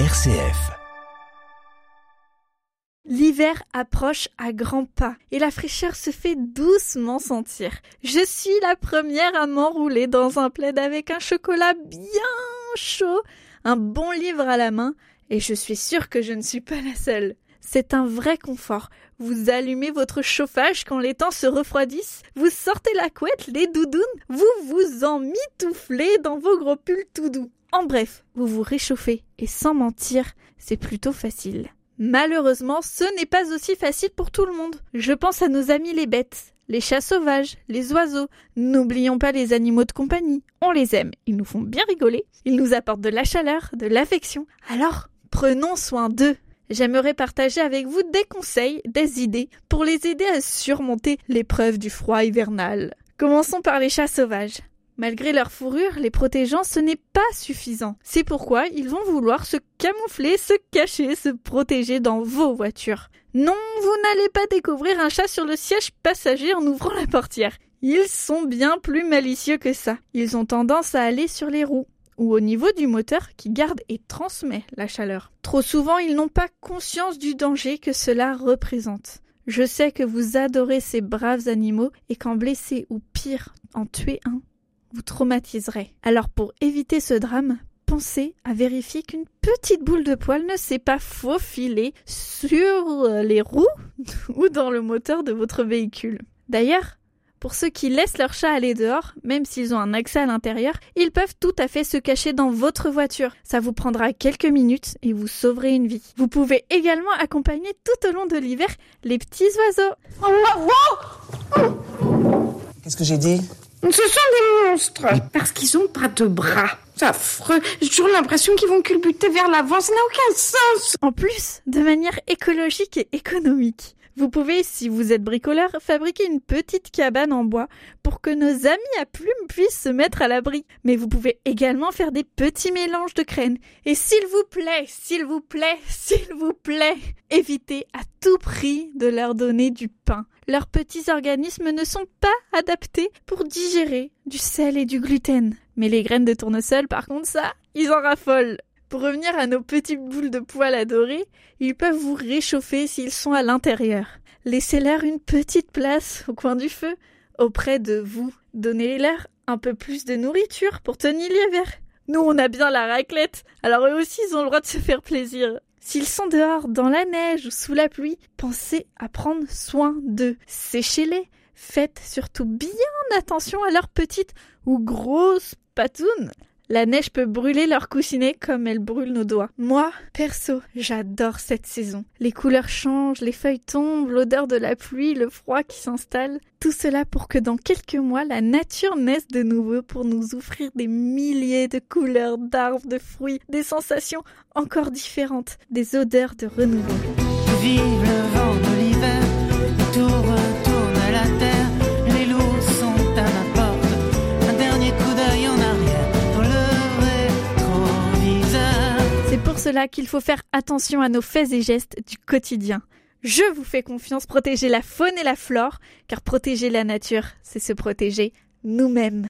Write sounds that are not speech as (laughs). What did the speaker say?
RCF. L'hiver approche à grands pas et la fraîcheur se fait doucement sentir. Je suis la première à m'enrouler dans un plaid avec un chocolat bien chaud, un bon livre à la main et je suis sûre que je ne suis pas la seule. C'est un vrai confort. Vous allumez votre chauffage quand les temps se refroidissent, vous sortez la couette, les doudounes, vous vous emmitouflez dans vos gros pulls tout doux. En bref, vous vous réchauffez et sans mentir, c'est plutôt facile. Malheureusement, ce n'est pas aussi facile pour tout le monde. Je pense à nos amis les bêtes, les chats sauvages, les oiseaux. N'oublions pas les animaux de compagnie. On les aime, ils nous font bien rigoler, ils nous apportent de la chaleur, de l'affection. Alors, prenons soin d'eux. J'aimerais partager avec vous des conseils, des idées pour les aider à surmonter l'épreuve du froid hivernal. Commençons par les chats sauvages. Malgré leur fourrure les protégeant, ce n'est pas suffisant. C'est pourquoi ils vont vouloir se camoufler, se cacher, se protéger dans vos voitures. Non, vous n'allez pas découvrir un chat sur le siège passager en ouvrant la portière. Ils sont bien plus malicieux que ça. Ils ont tendance à aller sur les roues ou au niveau du moteur qui garde et transmet la chaleur. Trop souvent, ils n'ont pas conscience du danger que cela représente. Je sais que vous adorez ces braves animaux et qu'en blesser ou pire, en tuer un, vous traumatiserez. Alors pour éviter ce drame, pensez à vérifier qu'une petite boule de poil ne s'est pas faufilée sur les roues (laughs) ou dans le moteur de votre véhicule. D'ailleurs, pour ceux qui laissent leur chat aller dehors, même s'ils ont un accès à l'intérieur, ils peuvent tout à fait se cacher dans votre voiture. Ça vous prendra quelques minutes et vous sauverez une vie. Vous pouvez également accompagner tout au long de l'hiver les petits oiseaux. Qu'est-ce que j'ai dit? Ce sont des monstres Parce qu'ils ont pas de bras. C'est affreux. J'ai toujours l'impression qu'ils vont culbuter vers l'avant. Ça n'a aucun sens. En plus, de manière écologique et économique. Vous pouvez, si vous êtes bricoleur, fabriquer une petite cabane en bois pour que nos amis à plumes puissent se mettre à l'abri. Mais vous pouvez également faire des petits mélanges de graines. Et s'il vous plaît, s'il vous plaît, (laughs) s'il vous plaît, évitez à tout prix de leur donner du pain. Leurs petits organismes ne sont pas adaptés pour digérer du sel et du gluten. Mais les graines de tournesol, par contre, ça, ils en raffolent. Pour revenir à nos petites boules de poils adorées, ils peuvent vous réchauffer s'ils sont à l'intérieur. Laissez-leur une petite place au coin du feu, auprès de vous. Donnez-leur un peu plus de nourriture pour tenir l'hiver. Nous, on a bien la raclette, alors eux aussi, ils ont le droit de se faire plaisir. S'ils sont dehors, dans la neige ou sous la pluie, pensez à prendre soin d'eux. Séchez-les. Faites surtout bien attention à leurs petites ou grosses patounes. La neige peut brûler leurs coussinets comme elle brûle nos doigts. Moi, perso, j'adore cette saison. Les couleurs changent, les feuilles tombent, l'odeur de la pluie, le froid qui s'installe. Tout cela pour que dans quelques mois, la nature naisse de nouveau pour nous offrir des milliers de couleurs d'arbres, de fruits, des sensations encore différentes, des odeurs de renouveau. Vive le cela qu'il faut faire attention à nos faits et gestes du quotidien. Je vous fais confiance, protéger la faune et la flore, car protéger la nature, c'est se protéger nous-mêmes.